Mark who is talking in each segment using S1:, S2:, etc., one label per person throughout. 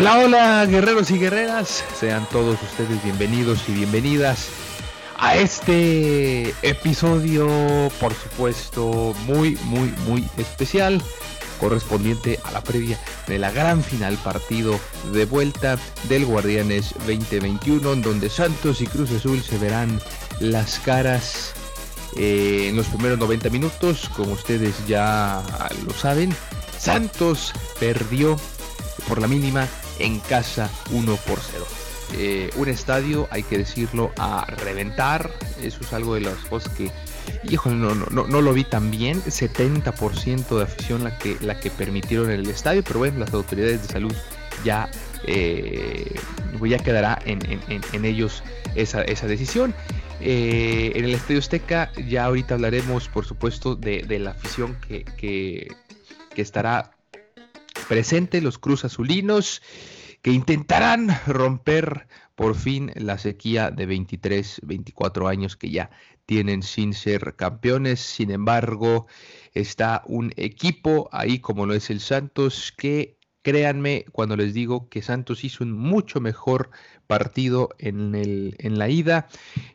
S1: Hola, hola, guerreros y guerreras. Sean todos ustedes bienvenidos y bienvenidas a este episodio, por supuesto, muy, muy, muy especial, correspondiente a la previa de la gran final partido de vuelta del Guardianes 2021, en donde Santos y Cruz Azul se verán las caras eh, en los primeros 90 minutos, como ustedes ya lo saben. Santos perdió por la mínima en casa 1 por 0. Eh, un estadio, hay que decirlo, a reventar. Eso es algo de las cosas que, hijo, no, no, no, lo vi tan bien. 70% de afición la que, la que permitieron en el estadio, pero bueno, las autoridades de salud ya, eh, ya quedará en, en, ellos esa, esa decisión. Eh, en el Estadio Azteca ya ahorita hablaremos, por supuesto, de, de la afición que, que estará presente, los Cruz Azulinos, que intentarán romper por fin la sequía de 23, 24 años que ya tienen sin ser campeones. Sin embargo, está un equipo ahí como lo es el Santos que créanme cuando les digo que Santos hizo un mucho mejor partido en, el, en la ida.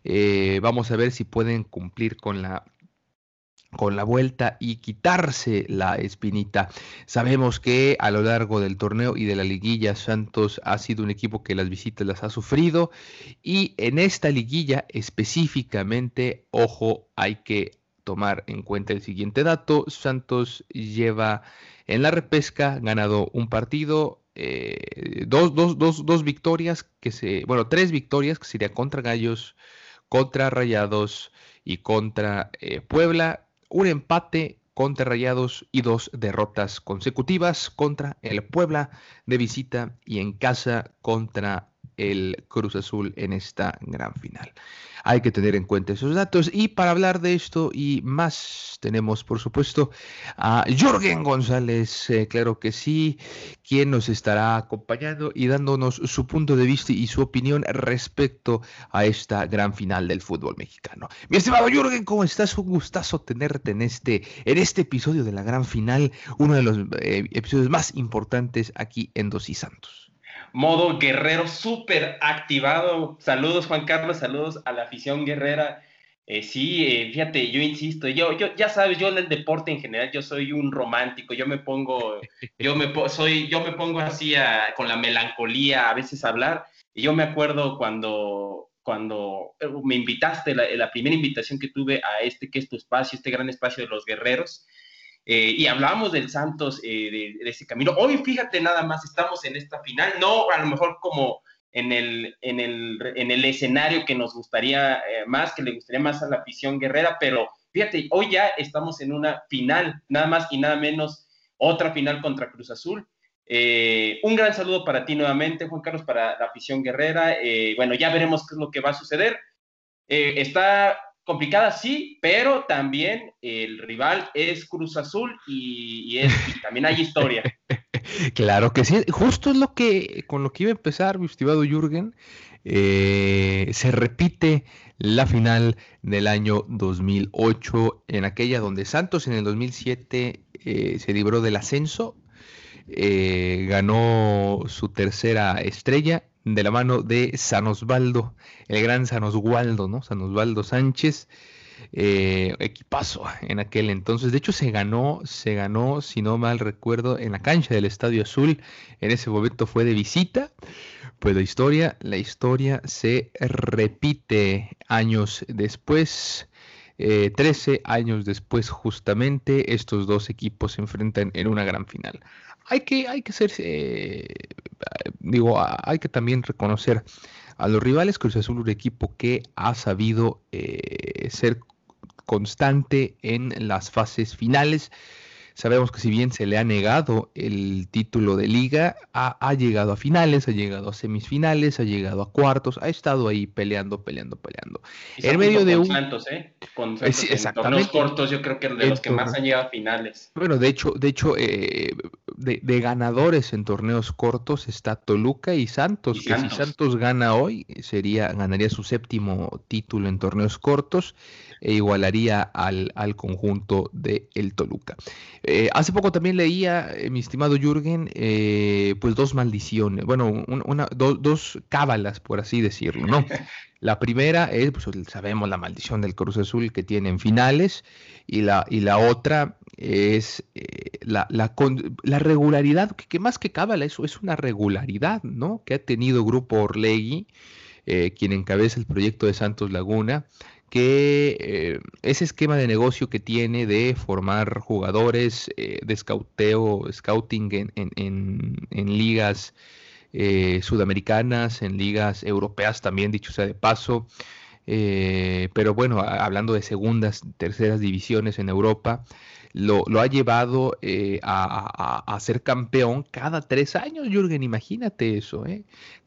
S1: Eh, vamos a ver si pueden cumplir con la con la vuelta y quitarse la espinita. Sabemos que a lo largo del torneo y de la liguilla Santos ha sido un equipo que las visitas las ha sufrido y en esta liguilla específicamente, ojo, hay que tomar en cuenta el siguiente dato. Santos lleva en la repesca ganado un partido, eh, dos, dos, dos, dos, victorias que se, bueno, tres victorias que sería contra Gallos, contra Rayados y contra eh, Puebla un empate contra Rayados y dos derrotas consecutivas contra el Puebla de visita y en casa contra el Cruz Azul en esta gran final. Hay que tener en cuenta esos datos y para hablar de esto y más tenemos por supuesto a Jorgen González, eh, claro que sí, quien nos estará acompañando y dándonos su punto de vista y su opinión respecto a esta gran final del fútbol mexicano. Mi estimado Jorgen, ¿cómo estás? Un gustazo tenerte en este, en este episodio de la gran final, uno de los eh, episodios más importantes aquí en Dos y Santos
S2: modo guerrero súper activado. Saludos Juan Carlos, saludos a la afición guerrera. Eh, sí, eh, fíjate, yo insisto, yo, yo, ya sabes, yo en el deporte en general, yo soy un romántico, yo me pongo, yo me, soy, yo me pongo así con la melancolía a veces a hablar, y yo me acuerdo cuando, cuando eh, me invitaste, la, la primera invitación que tuve a este que es tu espacio, este gran espacio de los guerreros, eh, y hablábamos del Santos, eh, de, ese camino. Hoy, fíjate, nada más estamos en esta final, no a lo mejor como en el, en el, en el escenario que nos gustaría eh, más, que le gustaría más a la afición guerrera, pero fíjate, hoy ya estamos en una final, nada más y nada menos, otra final contra Cruz Azul. un gran saludo para ti nuevamente, Juan Carlos, para la afición guerrera. bueno, ya veremos qué es lo que va a suceder. está complicada, sí, pero también el rival es Cruz Azul y, también hay historia.
S1: claro que sí, justo es lo que con lo que iba a empezar, mi estimado Jürgen. Eh, se repite la final del año 2008, en aquella donde Santos en el 2007 eh, se libró del ascenso, eh, ganó su tercera estrella, de la mano de San Osvaldo, el gran San Osvaldo, ¿no? San Osvaldo Sánchez, eh, equipazo en aquel entonces. De hecho, se ganó, se ganó, si no mal recuerdo, en la cancha del Estadio Azul. En ese momento fue de visita. Pues la historia, la historia se repite años después. 13 eh, años después, justamente, estos dos equipos se enfrentan en una gran final. Hay que, hay que ser, eh, digo, hay que también reconocer a los rivales. Cruz Azul, un equipo que ha sabido ser constante en las fases finales. Sabemos que si bien se le ha negado el título de liga, ha, llegado a finales, ha llegado a semifinales, ha llegado a cuartos, ha estado ahí peleando, peleando, peleando.
S2: en medio de un... Santos, ¿eh? Con Santos, en torneos cortos yo creo que de los que más han llegado a finales.
S1: Bueno, de hecho, de hecho eh, de, ganadores en torneos cortos está Toluca y Santos, que si Santos gana hoy, sería, ganaría su séptimo título en torneos cortos e igualaría al, al conjunto de el Toluca. Eh, hace poco también leía, eh, mi estimado Jürgen, eh, pues dos maldiciones, bueno, una, dos cábalas, por así decirlo, ¿no? La primera es, pues sabemos, la maldición del Cruz Azul que tiene en finales, y la, y la otra es la, la, la, regularidad, que, más que cábala, eso es una regularidad, ¿no? Que ha tenido Grupo Orlegui, quien encabeza el proyecto de Santos Laguna, que eh, ese esquema de negocio que tiene de formar jugadores, eh, de scouteo, scouting en, ligas eh, sudamericanas, en ligas europeas también, dicho sea de paso, pero bueno, hablando de segundas, terceras divisiones en Europa, lo, ha llevado a, a, ser campeón cada tres años, Jürgen, imagínate eso,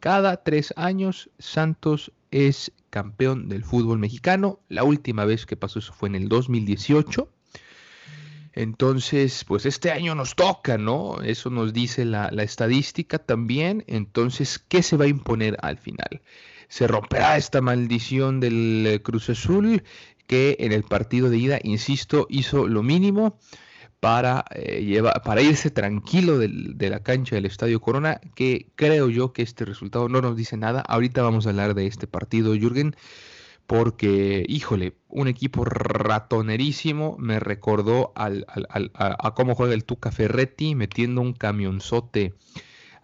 S1: cada tres años Santos es campeón del fútbol mexicano. La última vez que pasó eso fue en el 2018. Entonces, pues este año nos toca, ¿no? Eso nos dice la, estadística también. Entonces, ¿qué se va a imponer al final? ¿Se romperá esta maldición del Cruz Azul que en el partido de ida, insisto, hizo lo mínimo? para, eh, para irse tranquilo de la cancha del Estadio Corona, que creo yo que este resultado no nos dice nada. Ahorita vamos a hablar de este partido, Jürgen, porque, híjole, un equipo ratonerísimo me recordó al, a, cómo juega el Tuca Ferretti, metiendo un camionzote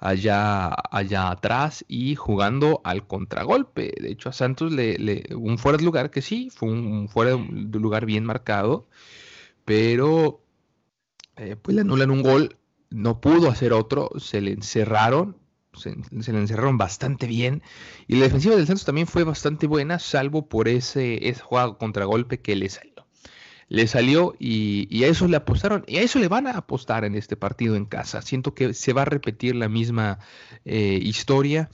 S1: allá, allá atrás y jugando al contragolpe. De hecho, a Santos le, un fuera de lugar que sí, fue un fuera de lugar bien marcado, pero eh, pues le anulan un gol, no pudo hacer otro, se le encerraron, se, le encerraron bastante bien. Y la defensiva del Santos también fue bastante buena, salvo por ese, ese juego contragolpe que le salió. Le salió y, a eso le apostaron, y a eso le van a apostar en este partido en casa. Siento que se va a repetir la misma eh, historia,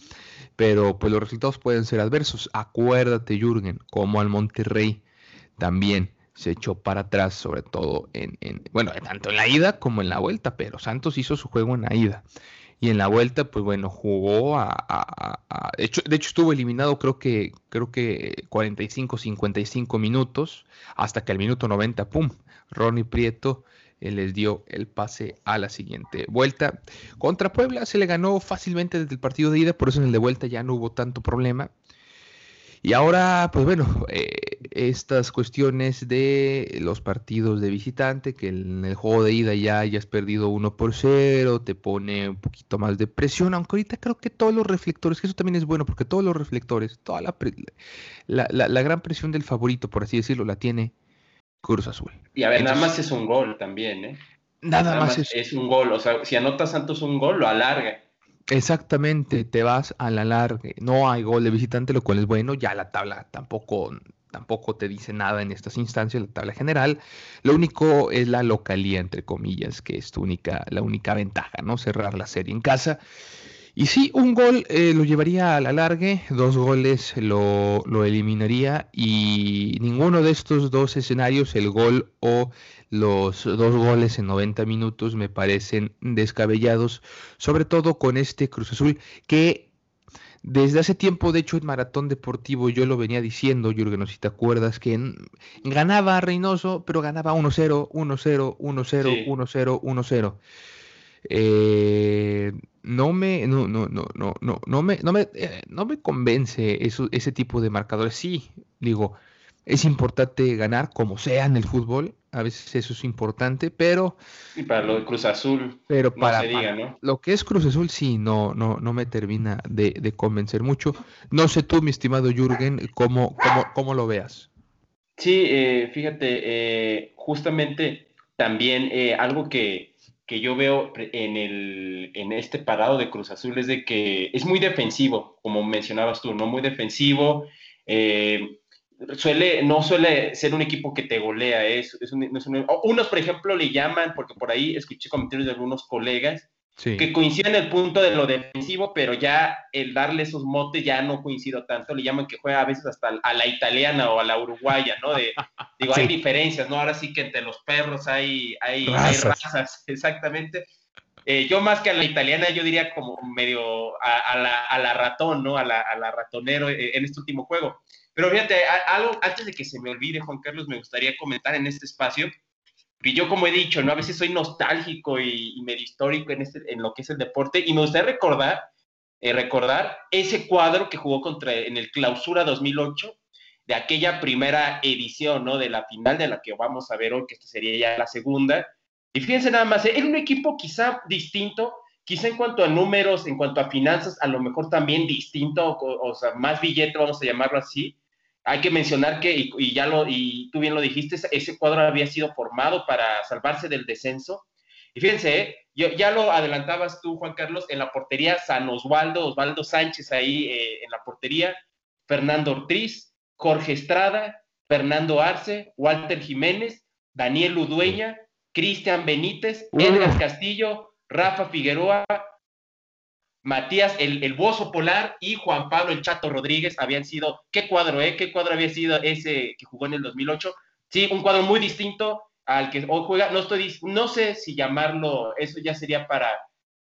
S1: pero pues los resultados pueden ser adversos. Acuérdate, Jürgen, como al Monterrey también se echó para atrás, sobre todo en, bueno, tanto en la ida como en la vuelta, pero Santos hizo su juego en la ida. Y en la vuelta, pues bueno, jugó a, de, hecho, de, hecho, estuvo eliminado creo que, creo que 45, 55 minutos, hasta que al minuto 90, ¡pum! Ronnie Prieto eh, les dio el pase a la siguiente vuelta. Contra Puebla se le ganó fácilmente desde el partido de ida, por eso en el de vuelta ya no hubo tanto problema. Y ahora, pues bueno, eh, estas cuestiones de los partidos de visitante, que en el juego de ida ya hayas perdido 1 por 0, te pone un poquito más de presión, aunque ahorita creo que todos los reflectores, que eso también es bueno, porque todos los reflectores, toda la, la, gran presión del favorito, por así decirlo, la tiene Cruz Azul.
S2: Y a ver, nada más es un gol también, ¿eh?
S1: Nada, más, es...
S2: es un gol, o sea, si anota Santos un gol, lo alarga.
S1: Exactamente, te vas a la larga. No hay gol de visitante, lo cual es bueno. Ya la tabla tampoco, tampoco te dice nada en estas instancias, la tabla general. Lo único es la localía, entre comillas, que es tu única, la única ventaja, ¿no? Cerrar la serie en casa. Y sí, un gol eh, lo llevaría a la largue, dos goles lo, lo, eliminaría y ninguno de estos dos escenarios, el gol o los dos goles en 90 minutos, me parecen descabellados, sobre todo con este Cruz Azul que desde hace tiempo, de hecho, en Maratón Deportivo yo lo venía diciendo, Jürgen, si te acuerdas, que ganaba Reynoso, pero ganaba 1-0, 1-0, 1-0, 1-0, 1-0. eh, no me, no, no, no, no, no, no me, no me, eh, no me convence eso, ese tipo de marcadores. Sí, digo, es importante ganar como sea en el fútbol, a veces eso es importante, pero...
S2: Y para lo de Cruz Azul,
S1: pero para, lo que es Cruz Azul sí, no, no, no me termina de, convencer mucho. No sé tú, mi estimado Jürgen, cómo, cómo, cómo lo veas.
S2: Sí, eh, fíjate, eh, justamente también eh, algo que, que, yo veo en, el, en este parado de Cruz Azul es de que es muy defensivo, como mencionabas tú, ¿no? Muy defensivo. Eh, suele, no suele ser un equipo que te golea, es, es, unos, por ejemplo, le llaman, porque por ahí escuché comentarios de algunos colegas, que coinciden en el punto de lo defensivo, pero ya el darle esos motes ya no coincido tanto, le llaman que juega a veces hasta a la italiana o a la uruguaya, ¿no? De, digo, hay diferencias, ¿no? Ahora sí que entre los perros hay, hay, razas. exactamente. Eh, yo más que a la italiana, yo diría como medio a, la, a la, ratón, ¿no? A la, a la ratonero eh, en este último juego. Pero fíjate, algo antes de que se me olvide, Juan Carlos, me gustaría comentar en este espacio, que yo como he dicho, ¿no? A veces soy nostálgico y, medio histórico en, este, en lo que es el deporte, y me gustaría recordar, eh, recordar ese cuadro que jugó contra, en el Clausura 2008, de aquella primera edición, ¿no? De la final de la que vamos a ver hoy, que esta sería ya la segunda. Y fíjense nada más, era un equipo quizá distinto, quizá en cuanto a números, en cuanto a finanzas, a lo mejor también distinto, o sea, más billete, vamos a llamarlo así, hay que mencionar que, y, ya lo, y tú bien lo dijiste, ese cuadro había sido formado para salvarse del descenso. Y fíjense, ¿eh? yo, ya lo adelantabas tú, Juan Carlos, en la portería San Osvaldo, Osvaldo Sánchez ahí eh, en la portería, Fernando Ortiz, Jorge Estrada, Fernando Arce, Walter Jiménez, Daniel Udueña, Cristian Benítez, Edgar Castillo, Rafa Figueroa, Matías, el, el Bozo Polar y Juan Pablo el Chato Rodríguez habían sido, ¿qué cuadro, eh? ¿Qué cuadro había sido ese que jugó en el 2008? Sí, un cuadro muy distinto al que hoy juega. No estoy, no sé si llamarlo, eso ya sería para,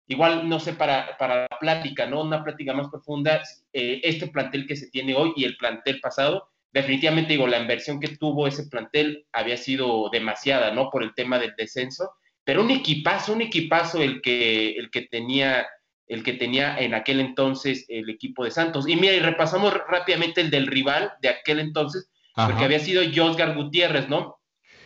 S2: igual, no sé, para, para la plática, ¿no? Una plática más profunda, eh, este plantel que se tiene hoy y el plantel pasado. Definitivamente digo, la inversión que tuvo ese plantel había sido demasiada, ¿no? Por el tema del descenso, pero un equipazo, un equipazo el que, el que tenía el que tenía en aquel entonces el equipo de Santos. Y mira, y repasamos rápidamente el del rival de aquel entonces, porque había sido Josgar Gutiérrez, ¿no?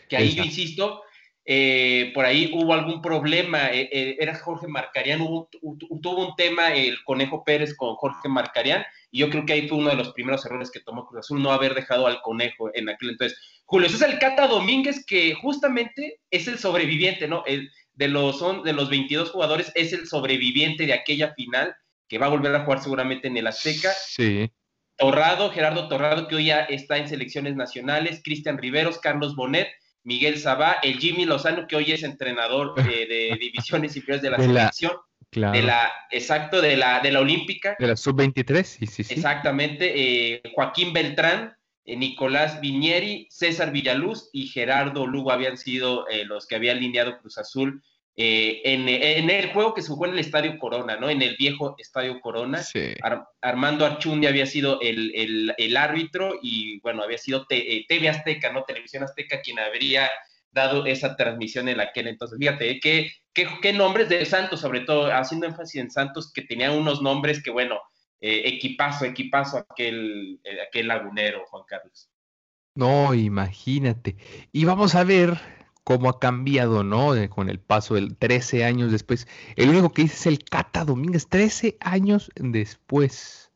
S2: Que ahí yo insisto, eh, por ahí hubo algún problema, eh, eh, era Jorge Marcarián, tuvo un tema el Conejo Pérez con Jorge Marcarián, y yo creo que ahí fue uno de los primeros errores que tomó Cruz Azul, no haber dejado al Conejo en aquel entonces. Julio el Cata Domínguez, que justamente es el sobreviviente, ¿no? El, de los, son, de los 22 jugadores es el sobreviviente de aquella final que va a volver a jugar seguramente en el Azteca.
S1: Sí.
S2: Torrado, Gerardo Torrado, que hoy ya está en selecciones nacionales, Cristian Riveros, Carlos Bonet, Miguel Sabá, el Jimmy Lozano, que hoy es entrenador de, divisiones inferiores de la selección. De la, exacto, de la, de la Olímpica.
S1: De la Sub-23, sí, sí,
S2: sí. Exactamente. Eh, Joaquín Beltrán, eh, Nicolás Vinieri, César Villaluz y Gerardo Lugo habían sido eh, los que habían alineado Cruz Azul eh, en, el juego que se jugó en el Estadio Corona, ¿no? En el viejo Estadio Corona. Armando Archundi había sido el, árbitro y, bueno, había sido TV Azteca, ¿no? Televisión Azteca quien habría dado esa transmisión en aquel entonces. Fíjate, ¿qué, qué, qué nombres de Santos, sobre todo haciendo énfasis en Santos, que tenían unos nombres que, bueno, eh, equipazo, equipazo aquel, eh, aquel lagunero, Juan Carlos.
S1: No, imagínate. Y vamos a ver cómo ha cambiado, ¿no? con el paso del 13 años después. El único que dice es el Cata Domínguez, 13 años después.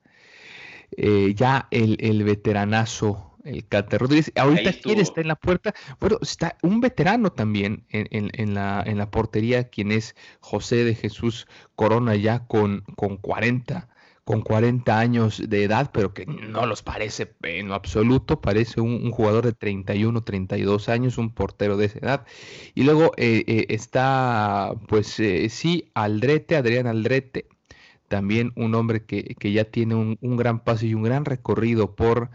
S1: Eh, ya el, el, veteranazo, el Cata Rodríguez. Ahorita quién está en la puerta. Bueno, está un veterano también en, en, la, en la portería, quien es José de Jesús Corona, ya con, con 40 con 40 años de edad, pero que no los parece en absoluto, parece un, jugador de 31, 32 años, un portero de esa edad. Y luego eh, eh, está, pues eh, sí, Aldrete, Adrián Aldrete, también un hombre que, ya tiene un, gran paso y un gran recorrido por...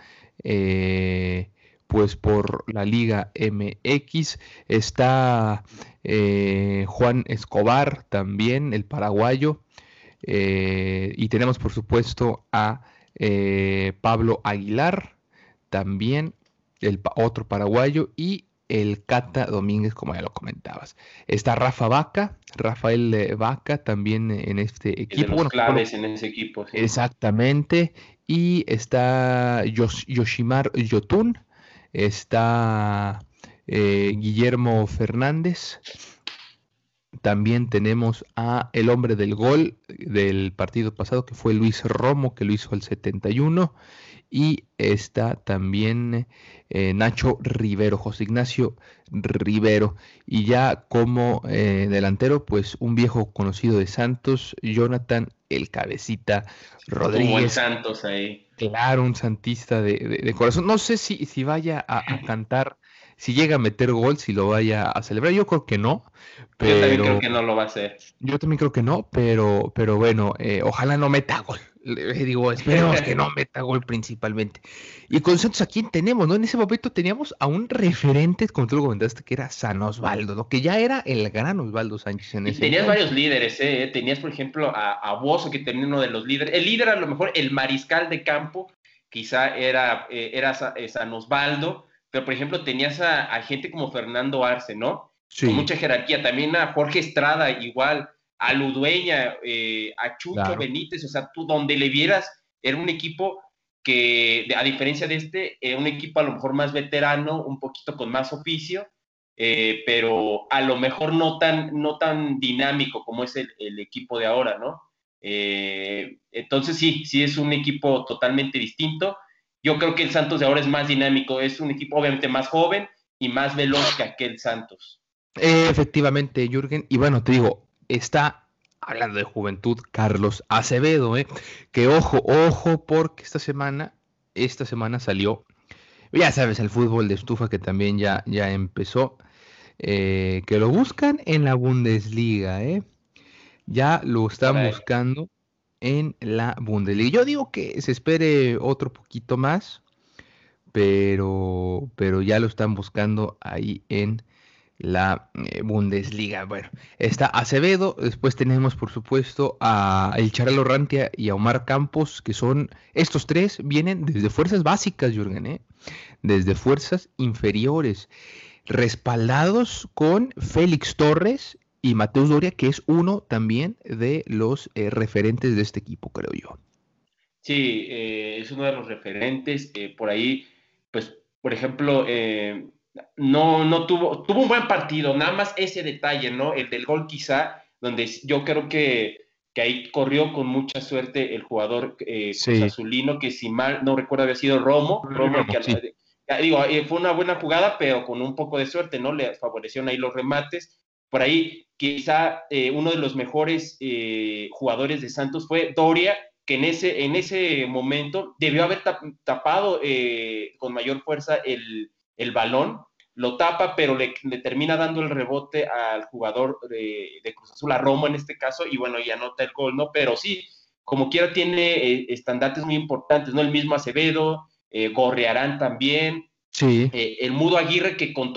S1: pues por la Liga MX está Juan Escobar también, el paraguayo, eh, y tenemos por supuesto a eh, Pablo Aguilar, también el otro paraguayo, y el Cata Domínguez, como ya lo comentabas. Está Rafa Vaca, Rafael Vaca también en este equipo.
S2: De claves en ese equipo.
S1: Exactamente. Y está Yoshimar Yotun, está eh, Guillermo Fernández. También tenemos a el hombre del gol del partido pasado, que fue Luis Romo, que lo hizo el 71. Y está también eh, Nacho Rivero, José Ignacio Rivero. Y ya como eh, delantero, pues un viejo conocido de Santos, Jonathan El Cabecita Rodríguez. Un
S2: Santos ahí.
S1: Claro, un santista de, corazón. No sé si, si vaya a cantar si llega a meter gol, si lo vaya a celebrar. Yo creo que no. Pero... Yo
S2: también creo que no lo va a hacer.
S1: Yo también creo que no, pero, pero bueno, eh, ojalá no meta gol. Le digo, esperemos que no meta gol principalmente. Y con Santos, ¿a quién tenemos? ¿no? En ese momento teníamos a un referente, como tú lo comentaste, que era San Osvaldo, lo que ya era el gran Osvaldo Sánchez en ese
S2: Tenías varios líderes, ¿eh? Tenías, por ejemplo, a, a Bozo, que tenía uno de los líderes. El líder, a lo mejor, el mariscal de campo, quizá era, eh, era San Osvaldo pero por ejemplo tenías a, gente como Fernando Arce, ¿no? Sí. Con mucha jerarquía, también a Jorge Estrada igual, a Ludueña, eh, a Chucho Benítez, o sea, tú donde le vieras, era un equipo que, a diferencia de este, era un equipo a lo mejor más veterano, un poquito con más oficio, eh, pero a lo mejor no tan, no tan dinámico como es el, equipo de ahora, ¿no? Eh, entonces sí, sí es un equipo totalmente distinto yo creo que el Santos de ahora es más dinámico, es un equipo obviamente más joven y más veloz que aquel Santos.
S1: efectivamente, Jürgen, y bueno, te digo, está hablando de juventud Carlos Acevedo, ¿eh? que ojo, ojo, porque esta semana, esta semana salió, ya sabes, el fútbol de estufa que también ya, ya empezó, eh, que lo buscan en la Bundesliga, ¿eh? ya lo están buscando en la Bundesliga. Yo digo que se espere otro poquito más, pero, pero ya lo están buscando ahí en la eh, Bundesliga. Bueno, está Acevedo, después tenemos por supuesto a El Charalo Rantia y a Omar Campos, que son, estos tres vienen desde fuerzas básicas, Jürgen, ¿eh? desde fuerzas inferiores, respaldados con Félix Torres y Mateus Doria, que es uno también de los eh, referentes de este equipo, creo yo.
S2: Sí, eh, es uno de los referentes. Eh, por ahí, pues, por ejemplo, no, no tuvo, tuvo un buen partido, nada más ese detalle, ¿no? El del gol quizá, donde yo creo que, que ahí corrió con mucha suerte el jugador azulino, que si mal no recuerdo había sido Romo, Romo, que, digo, fue una buena jugada, pero con un poco de suerte, ¿no? Le favorecieron ahí los remates. Por ahí quizá eh, uno de los mejores eh, jugadores de Santos fue Doria, que en ese, en ese momento debió haber tapado eh, con mayor fuerza el, balón, lo tapa, pero le, termina dando el rebote al jugador de, Cruz Azul, a Roma en este caso, y bueno, y anota el gol, ¿no? Pero sí, como quiera tiene estandartes muy importantes, ¿no? El mismo Acevedo, Gorrearán también,
S1: Sí.
S2: el Mudo Aguirre, que con